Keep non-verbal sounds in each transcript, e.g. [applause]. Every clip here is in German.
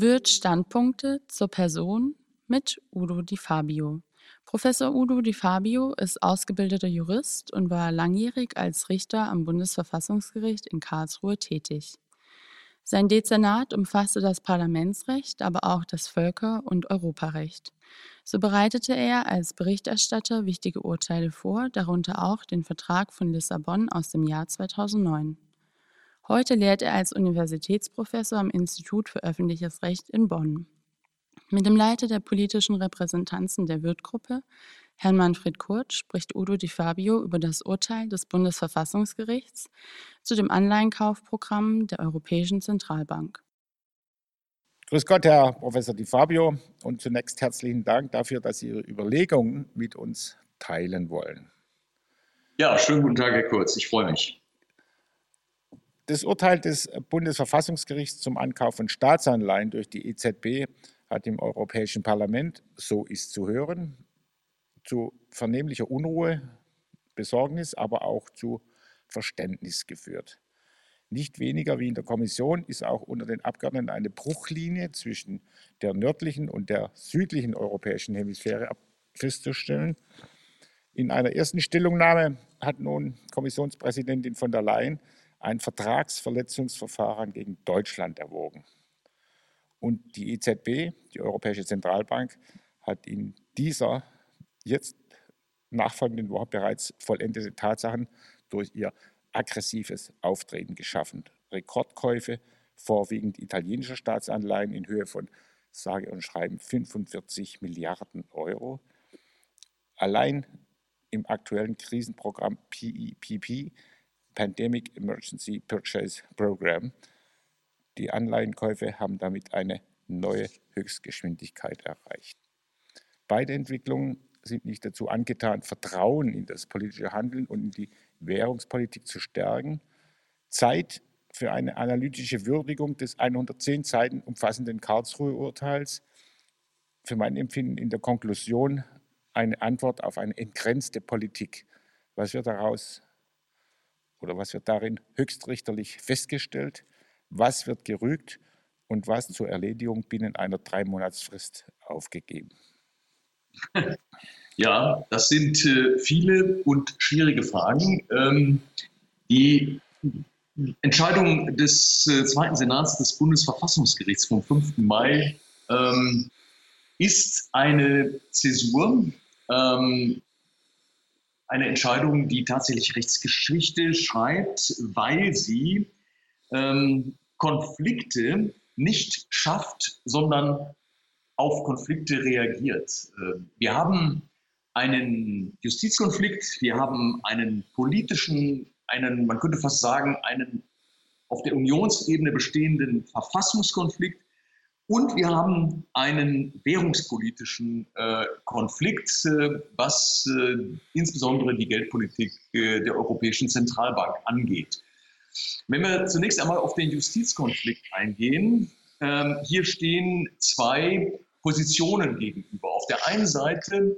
Wird Standpunkte zur Person mit Udo Di Fabio. Professor Udo Di Fabio ist ausgebildeter Jurist und war langjährig als Richter am Bundesverfassungsgericht in Karlsruhe tätig. Sein Dezernat umfasste das Parlamentsrecht, aber auch das Völker- und Europarecht. So bereitete er als Berichterstatter wichtige Urteile vor, darunter auch den Vertrag von Lissabon aus dem Jahr 2009. Heute lehrt er als Universitätsprofessor am Institut für öffentliches Recht in Bonn. Mit dem Leiter der politischen Repräsentanzen der Wirth-Gruppe, Herrn Manfred Kurt, spricht Udo Di Fabio über das Urteil des Bundesverfassungsgerichts zu dem Anleihenkaufprogramm der Europäischen Zentralbank. Grüß Gott, Herr Professor Di Fabio, und zunächst herzlichen Dank dafür, dass Sie Ihre Überlegungen mit uns teilen wollen. Ja, schönen guten Tag, Herr Kurz. Ich freue mich. Das Urteil des Bundesverfassungsgerichts zum Ankauf von Staatsanleihen durch die EZB hat im Europäischen Parlament, so ist zu hören, zu vernehmlicher Unruhe, Besorgnis, aber auch zu Verständnis geführt. Nicht weniger wie in der Kommission ist auch unter den Abgeordneten eine Bruchlinie zwischen der nördlichen und der südlichen europäischen Hemisphäre festzustellen. In einer ersten Stellungnahme hat nun Kommissionspräsidentin von der Leyen ein Vertragsverletzungsverfahren gegen Deutschland erwogen. Und die EZB, die Europäische Zentralbank, hat in dieser jetzt nachfolgenden Woche bereits vollendete Tatsachen durch ihr aggressives Auftreten geschaffen. Rekordkäufe, vorwiegend italienischer Staatsanleihen in Höhe von, sage und schreiben, 45 Milliarden Euro. Allein im aktuellen Krisenprogramm PEPP Pandemic Emergency Purchase Program. Die Anleihenkäufe haben damit eine neue Höchstgeschwindigkeit erreicht. Beide Entwicklungen sind nicht dazu angetan, Vertrauen in das politische Handeln und in die Währungspolitik zu stärken. Zeit für eine analytische Würdigung des 110 Seiten umfassenden Karlsruhe-Urteils. Für mein Empfinden in der Konklusion eine Antwort auf eine entgrenzte Politik. Was wird daraus oder was wird darin höchstrichterlich festgestellt, was wird gerügt und was zur Erledigung binnen einer Dreimonatsfrist aufgegeben? Ja, das sind äh, viele und schwierige Fragen. Ähm, die Entscheidung des äh, Zweiten Senats des Bundesverfassungsgerichts vom 5. Mai ähm, ist eine Zäsur, ähm, eine Entscheidung, die tatsächlich Rechtsgeschichte schreibt, weil sie ähm, Konflikte nicht schafft, sondern auf Konflikte reagiert. Äh, wir haben einen Justizkonflikt, wir haben einen politischen, einen, man könnte fast sagen, einen auf der Unionsebene bestehenden Verfassungskonflikt und wir haben einen währungspolitischen äh, Konflikt, äh, was äh, insbesondere die Geldpolitik äh, der Europäischen Zentralbank angeht. Wenn wir zunächst einmal auf den Justizkonflikt eingehen, ähm, hier stehen zwei Positionen gegenüber. Auf der einen Seite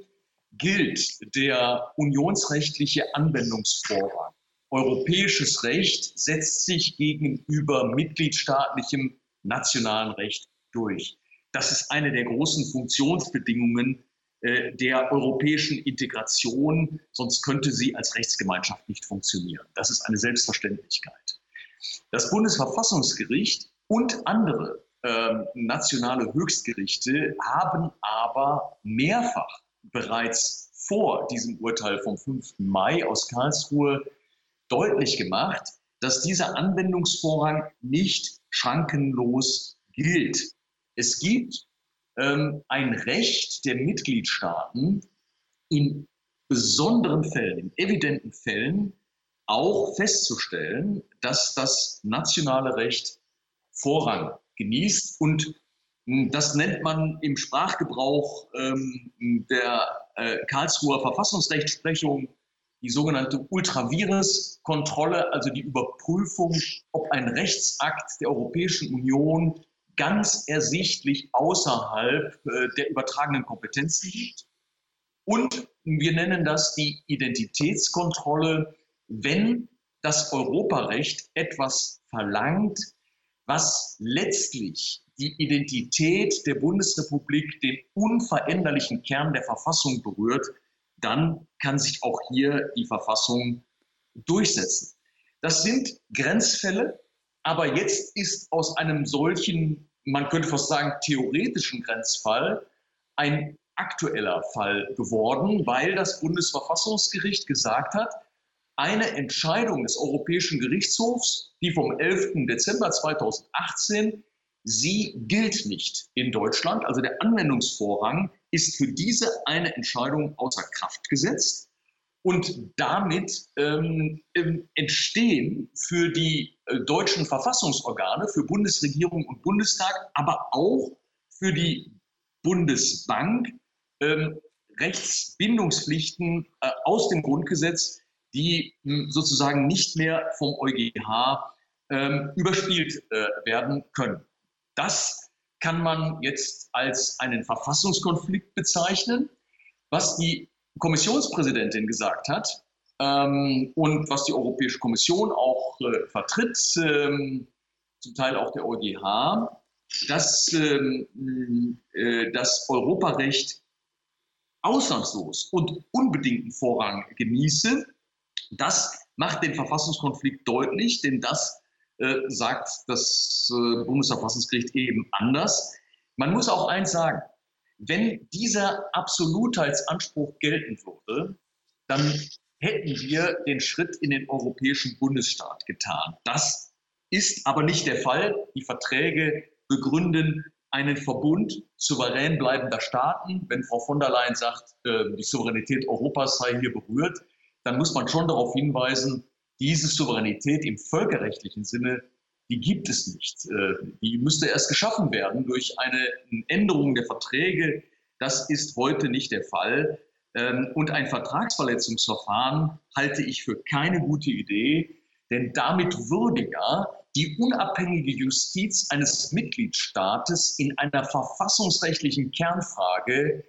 gilt der unionsrechtliche Anwendungsvorrang. Europäisches Recht setzt sich gegenüber mitgliedstaatlichem nationalen Recht durch. Das ist eine der großen Funktionsbedingungen äh, der europäischen Integration, sonst könnte sie als Rechtsgemeinschaft nicht funktionieren. Das ist eine Selbstverständlichkeit. Das Bundesverfassungsgericht und andere äh, nationale Höchstgerichte haben aber mehrfach bereits vor diesem Urteil vom 5. Mai aus Karlsruhe deutlich gemacht, dass dieser Anwendungsvorrang nicht schrankenlos gilt. Es gibt ähm, ein Recht der Mitgliedstaaten, in besonderen Fällen, in evidenten Fällen auch festzustellen, dass das nationale Recht Vorrang genießt. Und hm, das nennt man im Sprachgebrauch ähm, der äh, Karlsruher Verfassungsrechtsprechung die sogenannte Ultravirus-Kontrolle, also die Überprüfung, ob ein Rechtsakt der Europäischen Union ganz ersichtlich außerhalb äh, der übertragenen Kompetenzen liegt. Und wir nennen das die Identitätskontrolle, wenn das Europarecht etwas verlangt, was letztlich die Identität der Bundesrepublik den unveränderlichen Kern der Verfassung berührt, dann kann sich auch hier die Verfassung durchsetzen. Das sind Grenzfälle, aber jetzt ist aus einem solchen, man könnte fast sagen, theoretischen Grenzfall ein aktueller Fall geworden, weil das Bundesverfassungsgericht gesagt hat, eine Entscheidung des Europäischen Gerichtshofs, die vom 11. Dezember 2018, sie gilt nicht in Deutschland. Also der Anwendungsvorrang ist für diese eine Entscheidung außer Kraft gesetzt. Und damit ähm, entstehen für die äh, deutschen Verfassungsorgane, für Bundesregierung und Bundestag, aber auch für die Bundesbank ähm, Rechtsbindungspflichten äh, aus dem Grundgesetz, die mh, hm, sozusagen nicht mehr vom EuGH ähm, überspielt äh, werden können. Das kann man jetzt als einen Verfassungskonflikt bezeichnen. Was die Kommissionspräsidentin gesagt hat ähm, und was die Europäische Kommission auch äh, vertritt, ähm, zum Teil auch der EuGH, dass ähm, äh, das Europarecht ausnahmslos und unbedingten Vorrang genieße. Das macht den Verfassungskonflikt deutlich, denn das äh, sagt das äh, Bundesverfassungsgericht eben anders. Man muss auch eins sagen, wenn dieser Absolutheitsanspruch gelten würde, dann hätten wir den Schritt in den europäischen Bundesstaat getan. Das ist aber nicht der Fall. Die Verträge begründen einen Verbund souverän bleibender Staaten. Wenn Frau von der Leyen sagt, äh, die Souveränität Europas sei hier berührt, dann muss man schon darauf hinweisen, diese Souveränität im völkerrechtlichen Sinne die gibt es nicht. Äh, die müsste erst geschaffen werden durch eine Änderung der Verträge. Das ist heute nicht der Fall. Ähm, und ein Vertragsverletzungsverfahren halte ich für keine gute Idee, denn damit würde ja die unabhängige Justiz eines Mitgliedstaates in einer verfassungsrechtlichen Kernfrage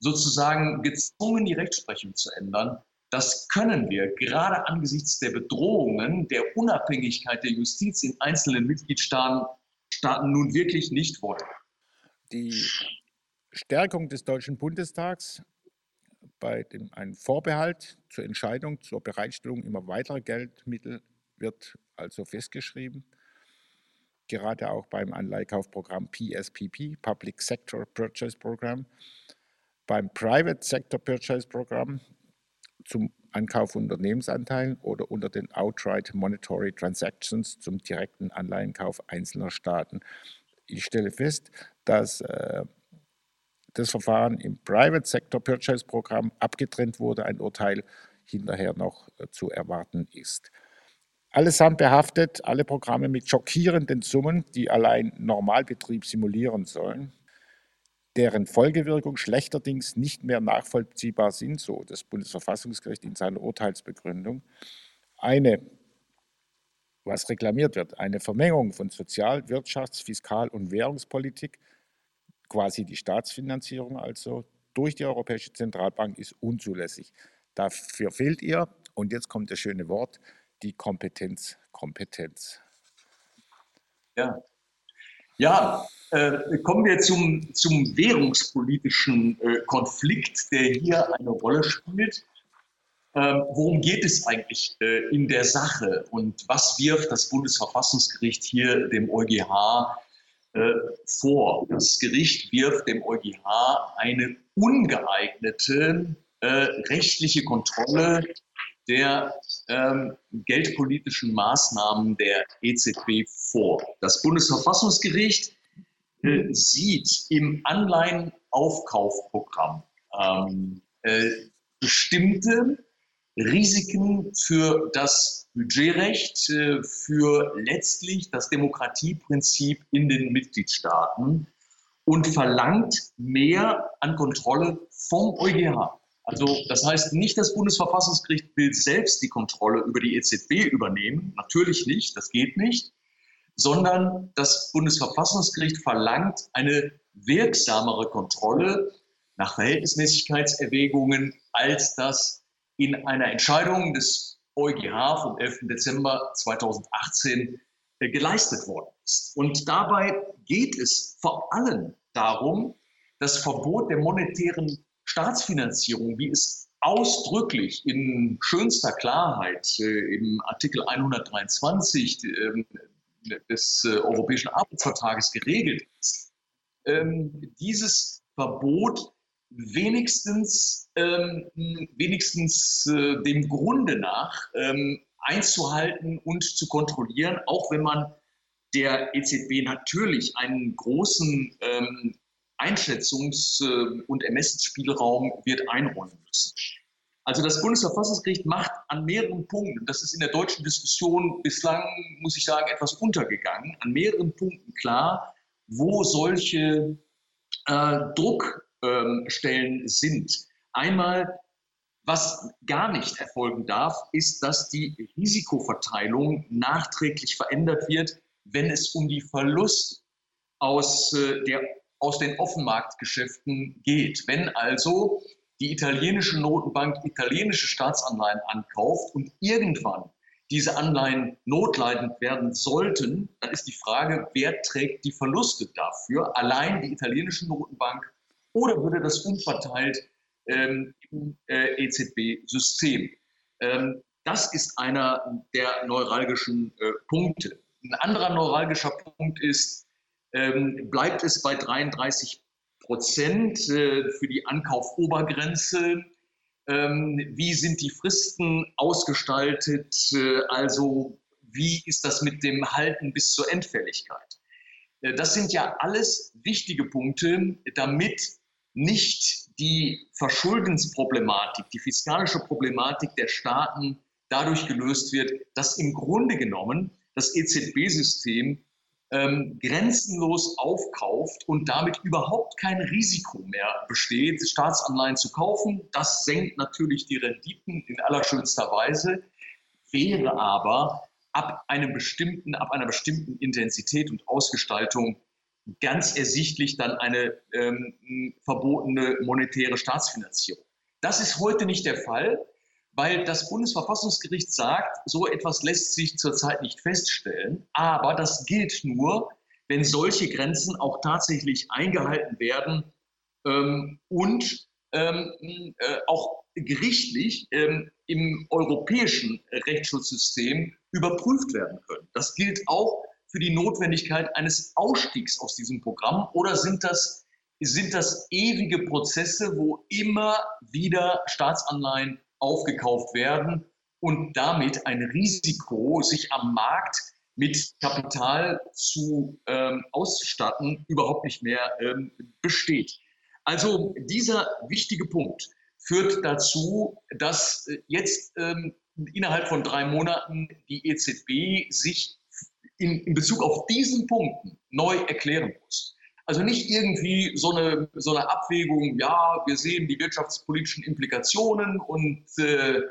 sozusagen gezwungen, die Rechtsprechung zu ändern. Das können wir gerade angesichts der Bedrohungen der Unabhängigkeit der Justiz in einzelnen Mitgliedstaaten Staaten nun wirklich nicht wollen. Die Stärkung des Deutschen Bundestags bei dem ein Vorbehalt zur Entscheidung zur Bereitstellung immer weiterer Geldmittel wird also festgeschrieben. Gerade auch beim Anleihkaufprogramm PSPP, Public Sector Purchase Program, beim Private Sector Purchase Program zum Ankauf von Unternehmensanteilen oder unter den Outright Monetary Transactions zum direkten Anleihenkauf einzelner Staaten. Ich stelle fest, dass äh, das Verfahren im Private Sector Purchase Programm abgetrennt wurde, ein Urteil hinterher noch äh, zu erwarten ist. Allesamt behaftet, alle Programme mit schockierenden Summen, die allein Normalbetrieb simulieren sollen deren Folgewirkung schlechterdings nicht mehr nachvollziehbar sind, so das Bundesverfassungsgericht in seiner Urteilsbegründung. Eine, was reklamiert wird, eine Vermengung von Sozial-, Wirtschafts-, Fiskal- und Währungspolitik, quasi die Staatsfinanzierung also, durch die Europäische Zentralbank ist unzulässig. Dafür fehlt ihr, und jetzt kommt das schöne Wort, die Kompetenz, Kompetenz. Ja, ja äh, kommen wir zum, zum währungspolitischen äh, Konflikt, der hier eine Rolle spielt. Ähm, worum geht es eigentlich äh, in der Sache und was wirft das Bundesverfassungsgericht hier dem EuGH äh, vor? Das Gericht wirft dem EuGH eine ungeeignete äh, rechtliche Kontrolle der ähm, geldpolitischen Maßnahmen der EZB vor. Das Bundesverfassungsgericht äh, sieht im Anleihenaufkaufprogramm ähm, äh, bestimmte Risiken für das Budgetrecht, äh, für letztlich das Demokratieprinzip in den Mitgliedstaaten und verlangt mehr an Kontrolle vom EuGH. Also das heißt nicht, das Bundesverfassungsgericht will selbst die Kontrolle über die EZB übernehmen. Natürlich nicht, das geht nicht sondern das Bundesverfassungsgericht verlangt eine wirksamere Kontrolle nach Verhältnismäßigkeitserwägungen, als das in einer Entscheidung des EuGH vom 11. Dezember 2018 äh, geleistet worden ist. Und dabei geht es vor allem darum, das Verbot der monetären Staatsfinanzierung, wie es ausdrücklich in schönster Klarheit äh, im Artikel 123 äh, des äh, Europäischen Arbeitsvertrages geregelt ist, ähm, dieses Verbot wenigstens, ähm, wenigstens äh, dem Grunde nach ähm, einzuhalten und zu kontrollieren, auch wenn man der EZB natürlich einen großen ähm, Einschätzungs- äh, und Ermessensspielraum wird einräumen müssen. Also das Bundesverfassungsgericht macht an mehreren Punkten, das ist in der deutschen Diskussion bislang, muss ich sagen, etwas untergegangen, an mehreren Punkten klar, wo solche äh, Druckstellen ähm, sind. Einmal, was gar nicht erfolgen darf, ist, dass die Risikoverteilung nachträglich verändert wird, wenn es um die Verluste aus, äh, der, aus den Offenmarktgeschäften geht. Wenn also die italienische Notenbank italienische Staatsanleihen ankauft und irgendwann diese Anleihen notleidend werden sollten, dann ist die Frage, wer trägt die Verluste dafür? Allein die italienische Notenbank oder würde das umverteilt ähm, im äh, EZB-System? Ähm, das ist einer der neuralgischen äh, Punkte. Ein anderer neuralgischer Punkt ist, ähm, bleibt es bei 33 Prozent äh, für die Ankaufobergrenze? Ähm, wie sind die Fristen ausgestaltet? Äh, also wie ist das mit dem Halten bis zur Endfälligkeit? Äh, das sind ja alles wichtige Punkte, damit nicht die Verschuldensproblematik, die fiskalische Problematik der Staaten dadurch gelöst wird, dass im Grunde genommen das EZB-System ähm, grenzenlos aufkauft und damit überhaupt kein Risiko mehr besteht, Staatsanleihen zu kaufen. Das senkt natürlich die Renditen in allerschönster Weise, wäre aber ab einem bestimmten, ab einer bestimmten Intensität und Ausgestaltung ganz ersichtlich dann eine ähm, verbotene monetäre Staatsfinanzierung. Das ist heute nicht der Fall weil das Bundesverfassungsgericht sagt, so etwas lässt sich zurzeit nicht feststellen, aber das gilt nur, wenn solche Grenzen auch tatsächlich eingehalten werden ähm, und ähm, äh, auch gerichtlich ähm, im europäischen Rechtsschutzsystem überprüft werden können. Das gilt auch für die Notwendigkeit eines Ausstiegs aus diesem Programm oder sind das, sind das ewige Prozesse, wo immer wieder Staatsanleihen aufgekauft werden und damit ein Risiko, sich am Markt mit Kapital zu ähm, auszustatten, überhaupt nicht mehr ähm, besteht. Also dieser wichtige Punkt führt dazu, dass äh, jetzt ähm, innerhalb von drei Monaten die EZB sich in, in Bezug auf diesen Punkten neu erklären muss. Also nicht irgendwie so eine, so eine Abwägung, ja, wir sehen die wirtschaftspolitischen Implikationen und äh,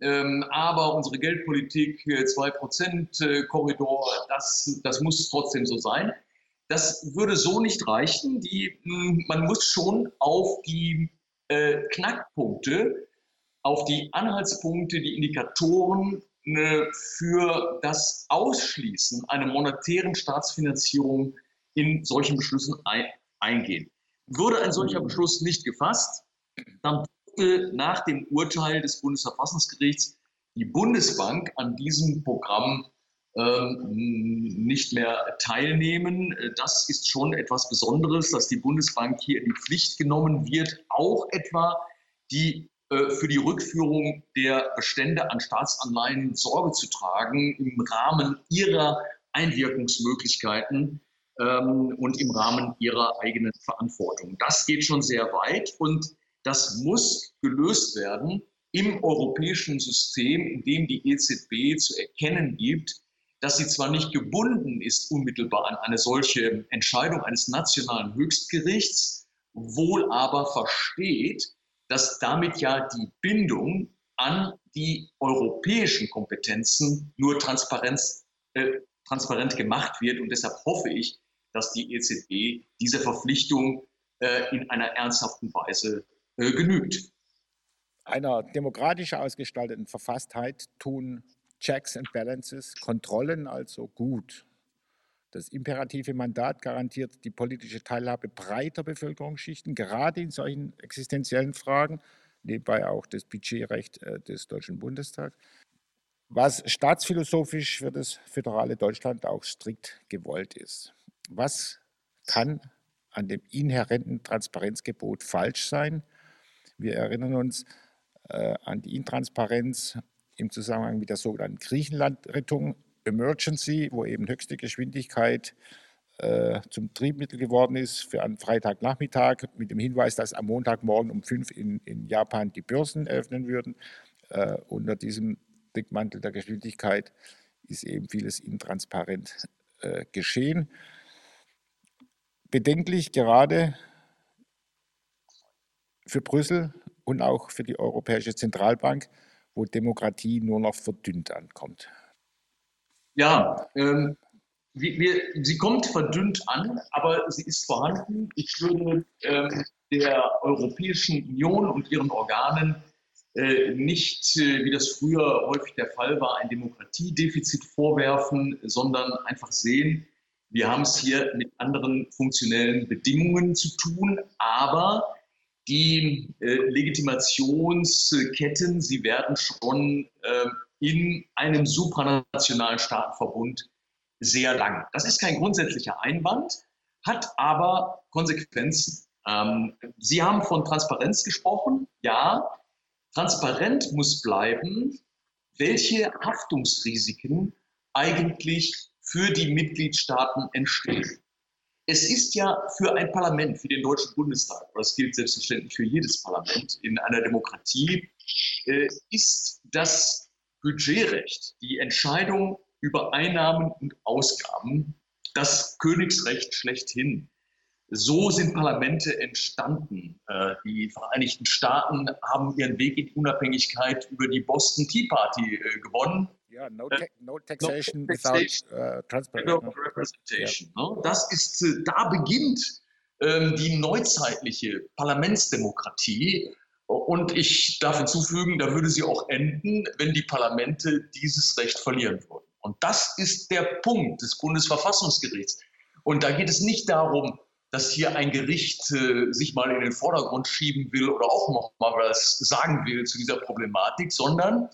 ähm, aber unsere Geldpolitik, 2%-Korridor, äh, das, das muss trotzdem so sein. Das würde so nicht reichen. Die, hm, man muss schon auf die äh, Knackpunkte, auf die Anhaltspunkte, die Indikatoren äh, für das Ausschließen einer monetären Staatsfinanzierung in solchen Beschlüssen ein, eingehen. Würde ein solcher Beschluss nicht gefasst, dann dürfte nach dem Urteil des Bundesverfassungsgerichts die Bundesbank an diesem Programm ähm, nicht mehr teilnehmen. Das ist schon etwas Besonderes, dass die Bundesbank hier in die Pflicht genommen wird, auch etwa die äh, für die Rückführung der Bestände an Staatsanleihen Sorge zu tragen im Rahmen ihrer Einwirkungsmöglichkeiten ähm, und im Rahmen ihrer eigenen Verantwortung. Das geht schon sehr weit und das muss gelöst werden im europäischen System, in dem die EZB zu erkennen gibt, dass sie zwar nicht gebunden ist unmittelbar an eine solche Entscheidung eines nationalen Höchstgerichts, wohl aber versteht, dass damit ja die Bindung an die europäischen Kompetenzen nur Transparenz, äh, transparent gemacht wird. Und deshalb hoffe ich, dass die EZB dieser Verpflichtung äh, in einer ernsthaften Weise äh, genügt. Einer demokratisch ausgestalteten Verfasstheit tun Checks and Balances, Kontrollen also gut. Das imperative Mandat garantiert die politische Teilhabe breiter Bevölkerungsschichten, gerade in solchen existenziellen Fragen, nebenbei auch das Budgetrecht äh, des Deutschen Bundestags, was staatsphilosophisch für das föderale Deutschland auch strikt gewollt ist. Was kann an dem inhärenten Transparenzgebot falsch sein? Wir erinnern uns äh, an die Intransparenz im Zusammenhang mit der sogenannten Griechenland-Rettung Emergency, wo eben höchste Geschwindigkeit äh, zum Triebmittel geworden ist für einen Freitagnachmittag mit dem Hinweis, dass am Montagmorgen um fünf in, in Japan die Börsen öffnen würden. Äh, unter diesem Deckmantel der Geschwindigkeit ist eben vieles intransparent äh, geschehen. Bedenklich gerade für Brüssel und auch für die Europäische Zentralbank, wo Demokratie nur noch verdünnt ankommt. Ja, ähm, wir, wir, sie kommt verdünnt an, aber sie ist vorhanden. Ich würde ähm, der Europäischen Union und ihren Organen äh, nicht, äh, wie das früher häufig der Fall war, ein Demokratiedefizit vorwerfen, sondern einfach sehen, wir haben es hier mit anderen funktionellen Bedingungen zu tun, aber die äh, Legitimationsketten, sie werden schon äh, in einem supranationalen Staatenverbund sehr lang. Das ist kein grundsätzlicher Einwand, hat aber Konsequenzen. Ähm, Sie haben von Transparenz gesprochen. Ja, transparent muss bleiben, welche Haftungsrisiken eigentlich für die Mitgliedstaaten entstehen. Es ist ja für ein Parlament, für den Deutschen Bundestag, das gilt selbstverständlich für jedes Parlament in einer Demokratie, äh, ist das Budgetrecht, die Entscheidung über Einnahmen und Ausgaben, das Königsrecht schlechthin. So sind Parlamente entstanden. Äh, die Vereinigten Staaten haben ihren Weg in Unabhängigkeit über die Boston Tea Party äh, gewonnen. Ja, no, ta no taxation, no taxation without uh, transparency. Representation. Ja. Das ist, äh, da beginnt ähm, die neuzeitige Parlamentsdemokratie. Und ich darf hinzufügen, da würde sie auch enden, wenn die Parlamente dieses Recht verlieren würden. Und das ist der Punkt des Bundesverfassungsgerichts. Und da geht es nicht darum, dass hier ein Gericht äh, sich mal in den Vordergrund schieben will oder auch noch mal was sagen will zu dieser Problematik, sondern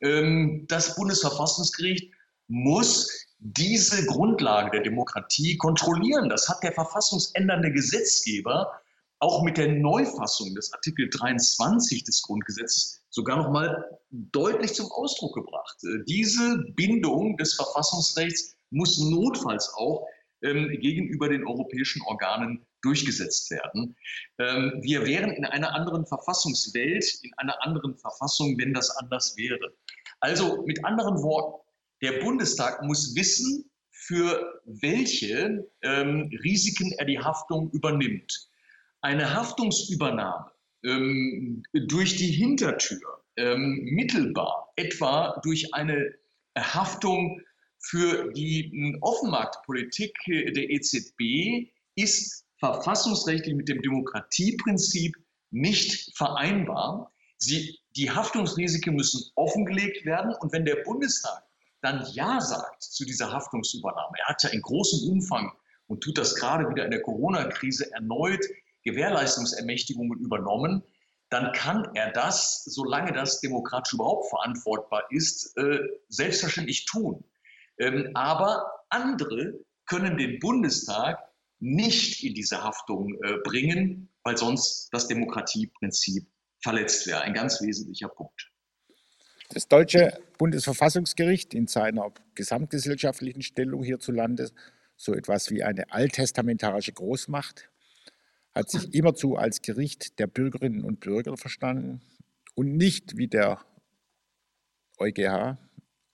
das Bundesverfassungsgericht muss diese Grundlage der Demokratie kontrollieren. Das hat der verfassungsändernde Gesetzgeber auch mit der Neufassung des Artikel 23 des Grundgesetzes sogar noch mal deutlich zum Ausdruck gebracht. Äh, diese Bindung des Verfassungsrechts muss notfalls auch ähm, gegenüber den europäischen Organen durchgesetzt werden. Ähm, wir wären in einer anderen Verfassungswelt, in einer anderen Verfassung, wenn das anders wäre. Also mit anderen Worten, der Bundestag muss wissen, für welche ähm, Risiken er die Haftung übernimmt. Eine Haftungsübernahme ähm, durch die Hintertür, ähm, mittelbar, etwa durch eine Haftung für die Offenmarktpolitik der EZB, ist verfassungsrechtlich mit dem Demokratieprinzip nicht vereinbar. Sie, die Haftungsrisiken müssen offengelegt werden und wenn der Bundestag dann Ja sagt zu dieser Haftungsübernahme, er hat ja in großem Umfang und tut das gerade wieder in der Corona-Krise erneut Gewährleistungsermächtigungen übernommen, dann kann er das, solange das demokratisch überhaupt verantwortbar ist, äh, selbstverständlich tun. Ähm, aber andere können den Bundestag nicht in diese Haftung äh, bringen, weil sonst das Demokratieprinzip verletzt wäre. Ein ganz wesentlicher Punkt. Das deutsche Bundesverfassungsgericht in seiner gesamtgesellschaftlichen Stellung hierzulande so etwas wie eine alttestamentarische Großmacht hat sich immerzu als Gericht der Bürgerinnen und Bürger verstanden und nicht wie der EuGH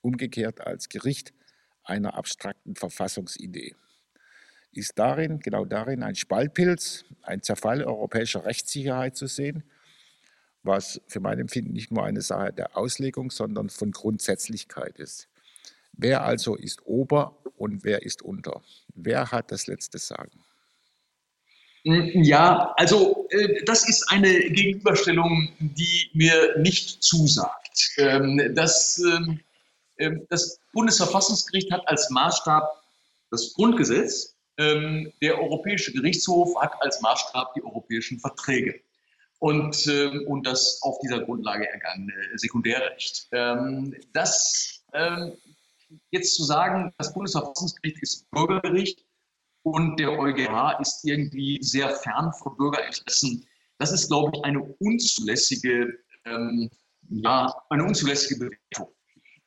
umgekehrt als Gericht einer abstrakten Verfassungsidee. Ist darin, genau darin, ein Spaltpilz, ein Zerfall europäischer Rechtssicherheit zu sehen, was für mein Empfinden nicht nur eine Sache der Auslegung, sondern von Grundsätzlichkeit ist. Wer also ist Ober und wer ist unter? Wer hat das letzte Sagen? Hm, ja, also äh, das ist eine Gegenüberstellung, die mir nicht zusagt. Ähm, das Ähm, das Bundesverfassungsgericht hat als Maßstab das Grundgesetz. Ähm, der Europäische Gerichtshof hat als Maßstab die europäischen Verträge und, ähm, und das auf dieser Grundlage ergangene Sekundärrecht. Das jetzt zu sagen, das Bundesverfassungsgericht ist Bürgergericht und der EuGH ist irgendwie sehr fern von Bürgerinteressen, das ist, glaube ich, eine unzulässige, ähm, eine unzulässige Bewertung.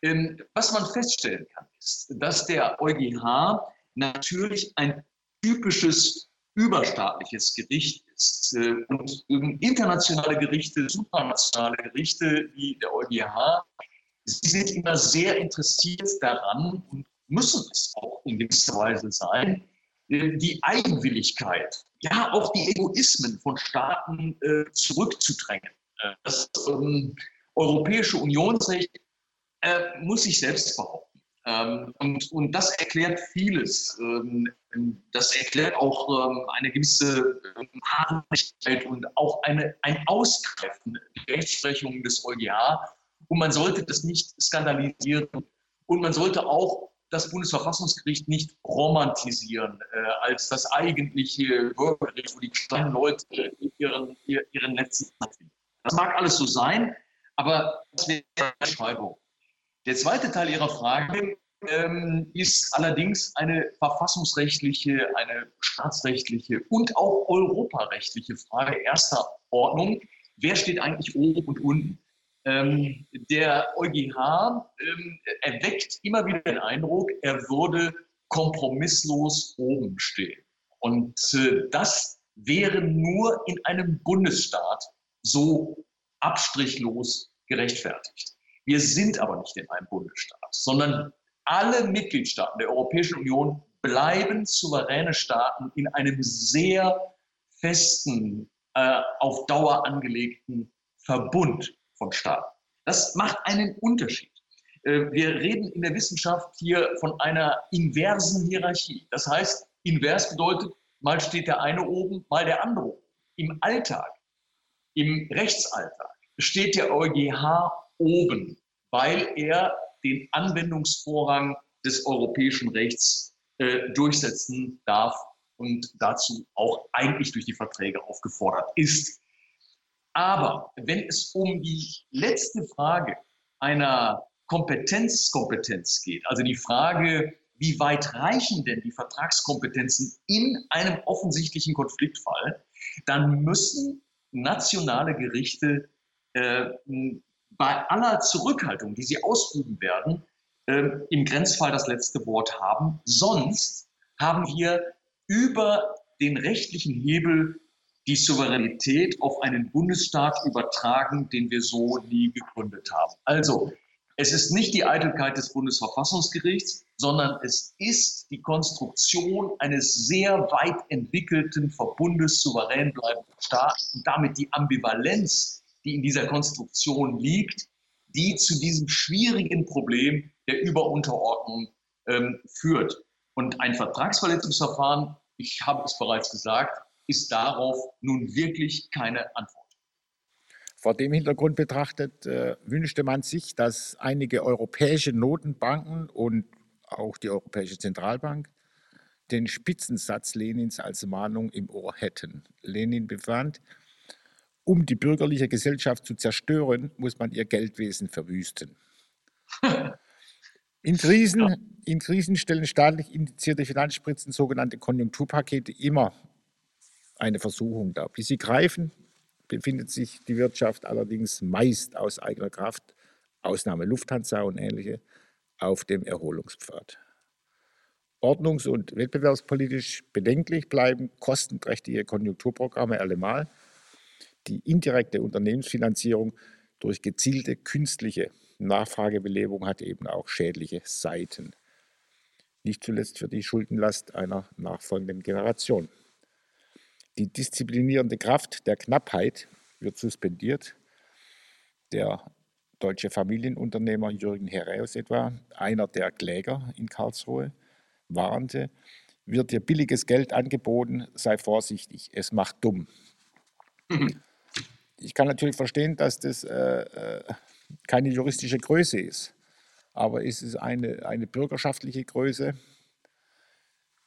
Ähm, was man feststellen kann, ist, dass der EuGH natürlich ein typisches überstaatliches Gericht ist. Äh, und internationale Gerichte, supranationale Gerichte wie der EuGH, sie sind immer sehr interessiert daran und müssen es auch in gewisser Weise sein, äh, die Eigenwilligkeit, ja auch die Egoismen von Staaten äh, zurückzudrängen. Das ähm, europäische Unionsrecht äh, muss sich selbst behaupten. Ähm, und, und das erklärt vieles. Ähm, das erklärt auch ähm, eine gewisse ähm, Hartnäckigkeit und auch eine, ein Ausgreifen der Rechtsprechung des EuGH. Und man sollte das nicht skandalisieren. Und man sollte auch das Bundesverfassungsgericht nicht romantisieren äh, als das eigentliche Bürgergericht, wo die kleinen Leute ihren, ihren letzten finden. Das mag alles so sein, aber das wäre eine Beschreibung. Der zweite Teil Ihrer Frage ähm, ist allerdings eine verfassungsrechtliche, eine staatsrechtliche und auch europarechtliche Frage erster Ordnung. Wer steht eigentlich oben und unten? Ähm, der EuGH ähm, erweckt immer wieder den Eindruck, er würde kompromisslos oben stehen. Und äh, das wäre nur in einem Bundesstaat so abstrichlos gerechtfertigt. Wir sind aber nicht in einem Bundesstaat, sondern alle Mitgliedstaaten der Europäischen Union bleiben souveräne Staaten in einem sehr festen, äh, auf Dauer angelegten Verbund von Staaten. Das macht einen Unterschied. Äh, wir reden in der Wissenschaft hier von einer inversen Hierarchie. Das heißt, invers bedeutet, mal steht der eine oben, mal der andere. Im Alltag, im Rechtsalltag steht der EuGH oben, weil er den Anwendungsvorrang des europäischen Rechts äh, durchsetzen darf und dazu auch eigentlich durch die Verträge aufgefordert ist. Aber wenn es um die letzte Frage einer Kompetenzkompetenz geht, also die Frage, wie weit reichen denn die Vertragskompetenzen in einem offensichtlichen Konfliktfall, dann müssen nationale Gerichte äh, bei aller Zurückhaltung, die sie ausüben werden, äh, im Grenzfall das letzte Wort haben. Sonst haben wir über den rechtlichen Hebel die Souveränität auf einen Bundesstaat übertragen, den wir so nie gegründet haben. Also, es ist nicht die Eitelkeit des Bundesverfassungsgerichts, sondern es ist die Konstruktion eines sehr weit entwickelten Verbundes souverän bleibenden Staaten und damit die Ambivalenz, die in dieser Konstruktion liegt, die zu diesem schwierigen Problem der Überunterordnung ähm, führt. Und ein Vertragsverletzungsverfahren, ich habe es bereits gesagt, ist darauf nun wirklich keine Antwort. Vor dem Hintergrund betrachtet äh, wünschte man sich, dass einige europäische Notenbanken und auch die Europäische Zentralbank den Spitzensatz Lenins als Mahnung im Ohr hätten. Lenin befand, um die bürgerliche Gesellschaft zu zerstören, muss man ihr Geldwesen verwüsten. [laughs] In Krisen, in Krisen stellen staatlich indizierte Finanzspritzen, sogenannte Konjunkturpakete, immer eine Versuchung dar. Bis sie greifen, befindet sich die Wirtschaft allerdings meist aus eigener Kraft, Ausnahme Lufthansa und ähnliche, auf dem Erholungspfad. Ordnungs- und wettbewerbspolitisch bedenklich bleiben kostenträchtige Konjunkturprogramme allemal. Die indirekte Unternehmensfinanzierung durch gezielte künstliche Nachfragebelebung hat eben auch schädliche Seiten. Nicht zuletzt für die Schuldenlast einer nachfolgenden Generation. Die disziplinierende Kraft der Knappheit wird suspendiert. Der deutsche Familienunternehmer Jürgen Herreus etwa, einer der Kläger in Karlsruhe, warnte, wird dir billiges Geld angeboten, sei vorsichtig, es macht dumm. Ich kann natürlich verstehen, dass das äh, äh, keine juristische Größe ist. aber es ist eine, eine bürgerschaftliche Größe,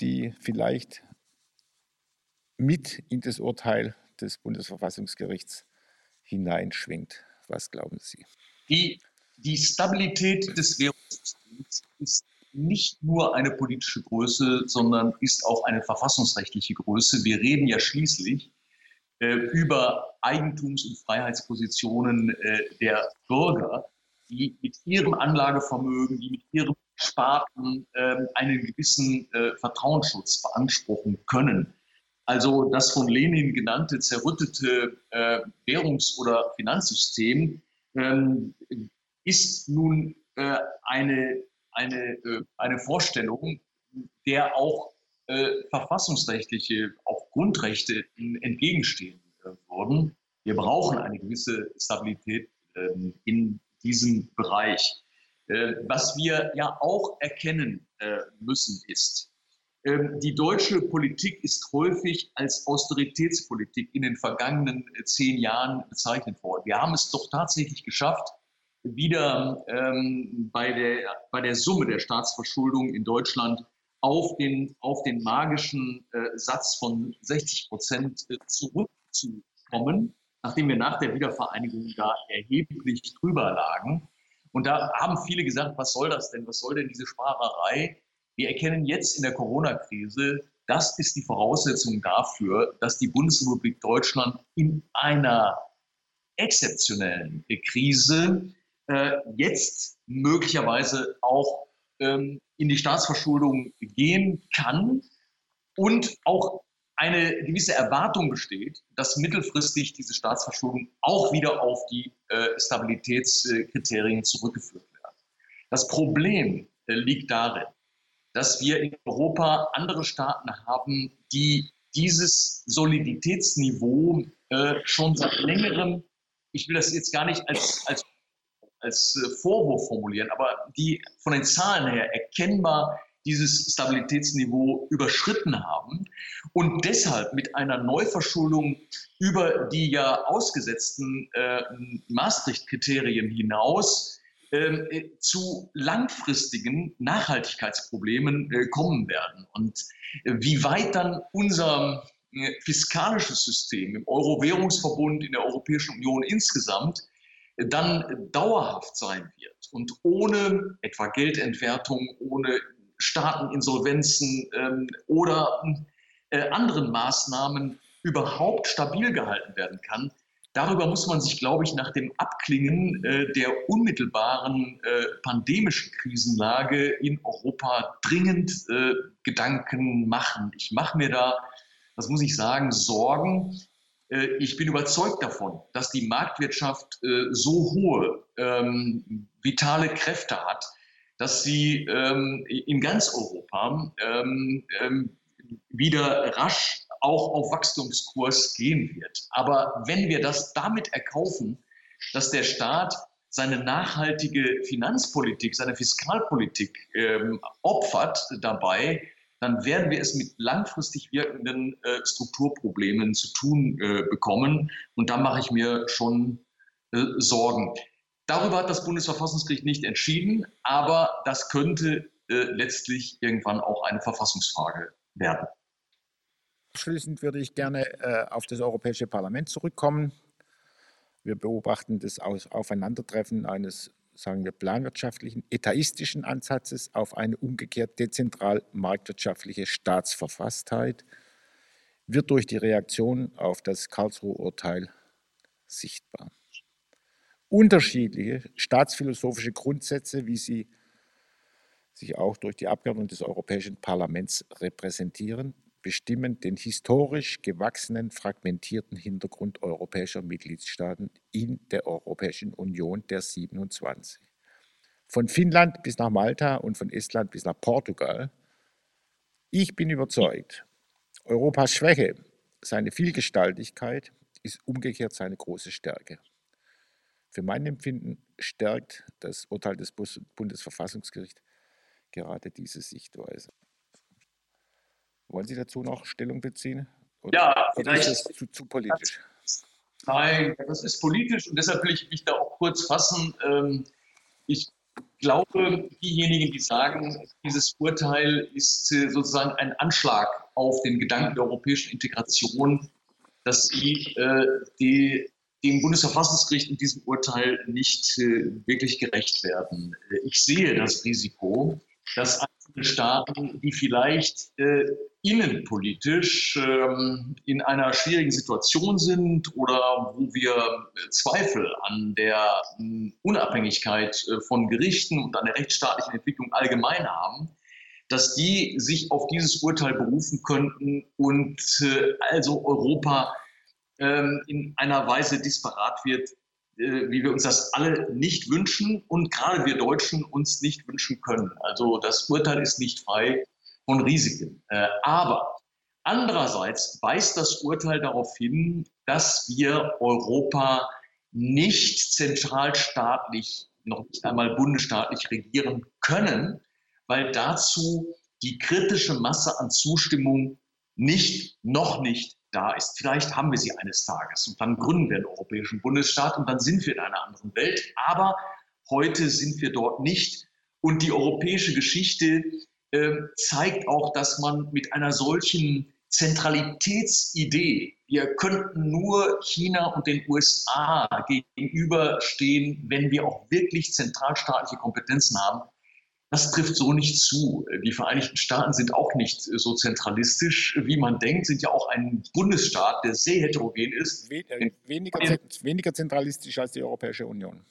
die vielleicht mit in das Urteil des Bundesverfassungsgerichts hineinschwingt. Was glauben Sie? Die, die Stabilität des Währungssystems ist nicht nur eine politische Größe, sondern ist auch eine verfassungsrechtliche Größe. Wir reden ja schließlich über Eigentums- und Freiheitspositionen äh, der Bürger, die mit ihrem Anlagevermögen, die mit ihrem Sparten äh, einen gewissen äh, Vertrauensschutz beanspruchen können. Also das von Lenin genannte zerrüttete äh, Währungs- oder Finanzsystem ähm, ist nun äh, eine, eine, äh, eine Vorstellung, der auch äh, verfassungsrechtliche, auch Grundrechte entgegenstehen äh, würden. Wir brauchen eine gewisse Stabilität ähm, in diesem Bereich. Äh, was wir ja auch erkennen müssen, ist, ähm, die deutsche Politik ist häufig als Austeritätspolitik in den vergangenen zehn Jahren bezeichnet worden. Wir haben es doch tatsächlich geschafft, wieder ähm, bei, der, bei der Summe der Staatsverschuldung in Deutschland auf den, auf den magischen äh, Satz von 60 Prozent äh, zurückzukommen, nachdem wir nach der Wiedervereinigung da erheblich drüber lagen. Und da haben viele gesagt, was soll das denn? Was soll denn diese Sparerei? Wir erkennen jetzt in der Corona-Krise, das ist die Voraussetzung dafür, dass die Bundesrepublik Deutschland in einer exzeptionellen Krise äh, jetzt möglicherweise auch ähm, in die Staatsverschuldung gehen kann und auch eine gewisse Erwartung besteht, dass mittelfristig diese Staatsverschuldung auch wieder auf die äh, Stabilitätskriterien zurückgeführt werden. Das Problem äh, liegt darin, dass wir in Europa andere Staaten haben, die dieses Soliditätsniveau äh, schon seit längerem, ich will das jetzt gar nicht als, als als äh, Vorwurf formulieren, aber die von den Zahlen her erkennbar dieses Stabilitätsniveau überschritten haben und deshalb mit einer Neuverschuldung über die ja ausgesetzten äh, Maastricht-Kriterien hinaus ähm, äh, zu langfristigen Nachhaltigkeitsproblemen äh, kommen werden. Und äh, wie weit dann unser äh, fiskalisches System im Euro-Währungsverbund, in der Europäischen Union insgesamt dann dauerhaft sein wird und ohne etwa Geldentwertung, ohne Staateninsolvenzen ähm, oder äh, anderen Maßnahmen überhaupt stabil gehalten werden kann. Darüber muss man sich, glaube ich, nach dem Abklingen äh, der unmittelbaren äh, pandemischen Krisenlage in Europa dringend äh, Gedanken machen. Ich mache mir da, das muss ich sagen, Sorgen, ich bin überzeugt davon, dass die Marktwirtschaft äh, so hohe ähm, vitale Kräfte hat, dass sie ähm, in ganz Europa ähm, wieder rasch auch auf Wachstumskurs gehen wird. Aber wenn wir das damit erkaufen, dass der Staat seine nachhaltige Finanzpolitik, seine Fiskalpolitik ähm, opfert dabei, dann werden wir es mit langfristig wirkenden äh, Strukturproblemen zu tun äh, bekommen. Und da mache ich mir schon äh, Sorgen. Darüber hat das Bundesverfassungsgericht nicht entschieden, aber das könnte äh, letztlich irgendwann auch eine Verfassungsfrage werden. Abschließend würde ich gerne äh, auf das Europäische Parlament zurückkommen. Wir beobachten das Aufeinandertreffen eines sagen wir, planwirtschaftlichen, etaistischen Ansatzes auf eine umgekehrt dezentral marktwirtschaftliche Staatsverfasstheit wird durch die Reaktion auf das Karlsruher Urteil sichtbar. Unterschiedliche staatsphilosophische Grundsätze, wie sie sich auch durch die Abgeordneten des Europäischen Parlaments repräsentieren, bestimmen den historisch gewachsenen, fragmentierten Hintergrund europäischer Mitgliedstaaten in der Europäischen Union der 27. Von Finnland bis nach Malta und von Estland bis nach Portugal. Ich bin überzeugt, Europas Schwäche, seine Vielgestaltigkeit, ist umgekehrt seine große Stärke. Für mein Empfinden stärkt das Urteil des Bundesverfassungsgerichts gerade diese Sichtweise. Wollen Sie dazu noch Stellung beziehen? Oder, ja, vielleicht. Ist das zu, zu politisch? Nein, das ist politisch und deshalb will ich mich da auch kurz fassen. Ähm, ich glaube, diejenigen, die sagen, dieses Urteil ist äh, sozusagen ein Anschlag auf den Gedanken der europäischen Integration, dass sie äh, die, dem Bundesverfassungsgericht in diesem Urteil nicht äh, wirklich gerecht werden. Ich sehe das Risiko, dass einzelne Staaten, die vielleicht äh, innenpolitisch ähm, in einer schwierigen Situation sind oder wo wir Zweifel an der äh, Unabhängigkeit äh, von Gerichten und an der rechtsstaatlichen Entwicklung allgemein haben, dass die sich auf dieses Urteil berufen könnten und äh, also Europa ähm, in einer Weise disparat wird, äh, wie wir uns das alle nicht wünschen und gerade wir Deutschen uns nicht wünschen können. Also das Urteil ist nicht frei von Risiken. Äh, aber andererseits weist das Urteil darauf hin, dass wir Europa nicht zentralstaatlich, noch nicht einmal bundesstaatlich regieren können, weil dazu die kritische Masse an Zustimmung nicht, noch nicht da ist. Vielleicht haben wir sie eines Tages und dann gründen wir einen europäischen Bundesstaat und dann sind wir in einer anderen Welt. Aber heute sind wir dort nicht. Und die europäische Geschichte zeigt auch, dass man mit einer solchen Zentralitätsidee, wir könnten nur China und den USA gegenüberstehen, wenn wir auch wirklich zentralstaatliche Kompetenzen haben, das trifft so nicht zu. Die Vereinigten Staaten sind auch nicht so zentralistisch, wie man denkt, sind ja auch ein Bundesstaat, der sehr heterogen ist. Äh, weniger, weniger zentralistisch als die Europäische Union.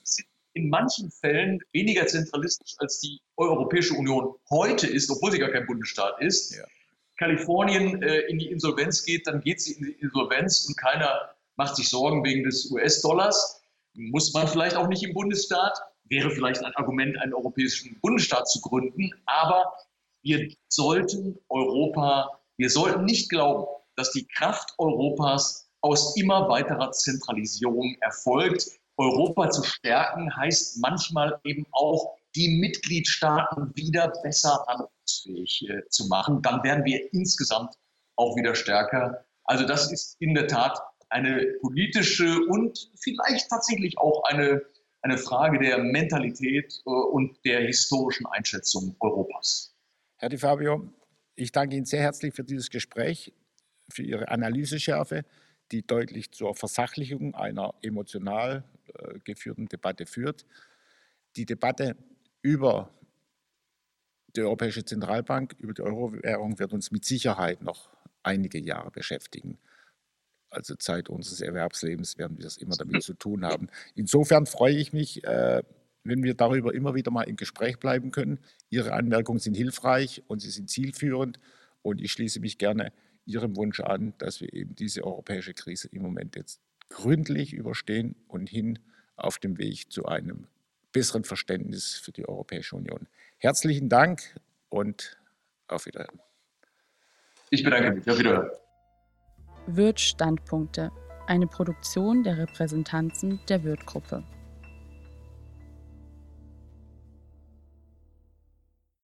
In manchen Fällen weniger zentralistisch als die Europäische Union heute ist, obwohl sie gar kein Bundesstaat ist. Ja. Kalifornien äh, in die Insolvenz geht, dann geht sie in die Insolvenz und keiner macht sich Sorgen wegen des US-Dollars. Muss man vielleicht auch nicht im Bundesstaat wäre vielleicht ein Argument, einen europäischen Bundesstaat zu gründen. Aber wir sollten Europa, wir sollten nicht glauben, dass die Kraft Europas aus immer weiterer Zentralisierung erfolgt. Europa zu stärken heißt manchmal eben auch, die Mitgliedstaaten wieder besser handlungsfähig äh, zu machen. Dann werden wir insgesamt auch wieder stärker. Also das ist in der Tat eine politische und vielleicht tatsächlich auch eine eine Frage der Mentalität äh, und der historischen Einschätzung Europas. Herr Di Fabio, ich danke Ihnen sehr herzlich für dieses Gespräch, für Ihre Analyseschärfe, die deutlich zur Versachlichung einer emotional äh, geführten Debatte führt. Die Debatte über die Europäische Zentralbank, über die Euro-Währung wird uns mit Sicherheit noch einige Jahre beschäftigen also Zeit unseres Erwerbslebens werden wir das immer damit zu tun haben. Insofern freue ich mich, äh, wenn wir darüber immer wieder mal im Gespräch bleiben können. Ihre Anmerkungen sind hilfreich und sie sind zielführend und ich schließe mich gerne Ihrem Wunsch an, dass wir eben diese europäische Krise im Moment jetzt gründlich überstehen und hin auf dem Weg zu einem besseren Verständnis für die Europäische Union. Herzlichen Dank und auf Wiedersehen. Ich bedanke mich. Auf Wiedersehen. Wirt Standpunkte, eine Produktion der Repräsentanzen der Wirt-Gruppe.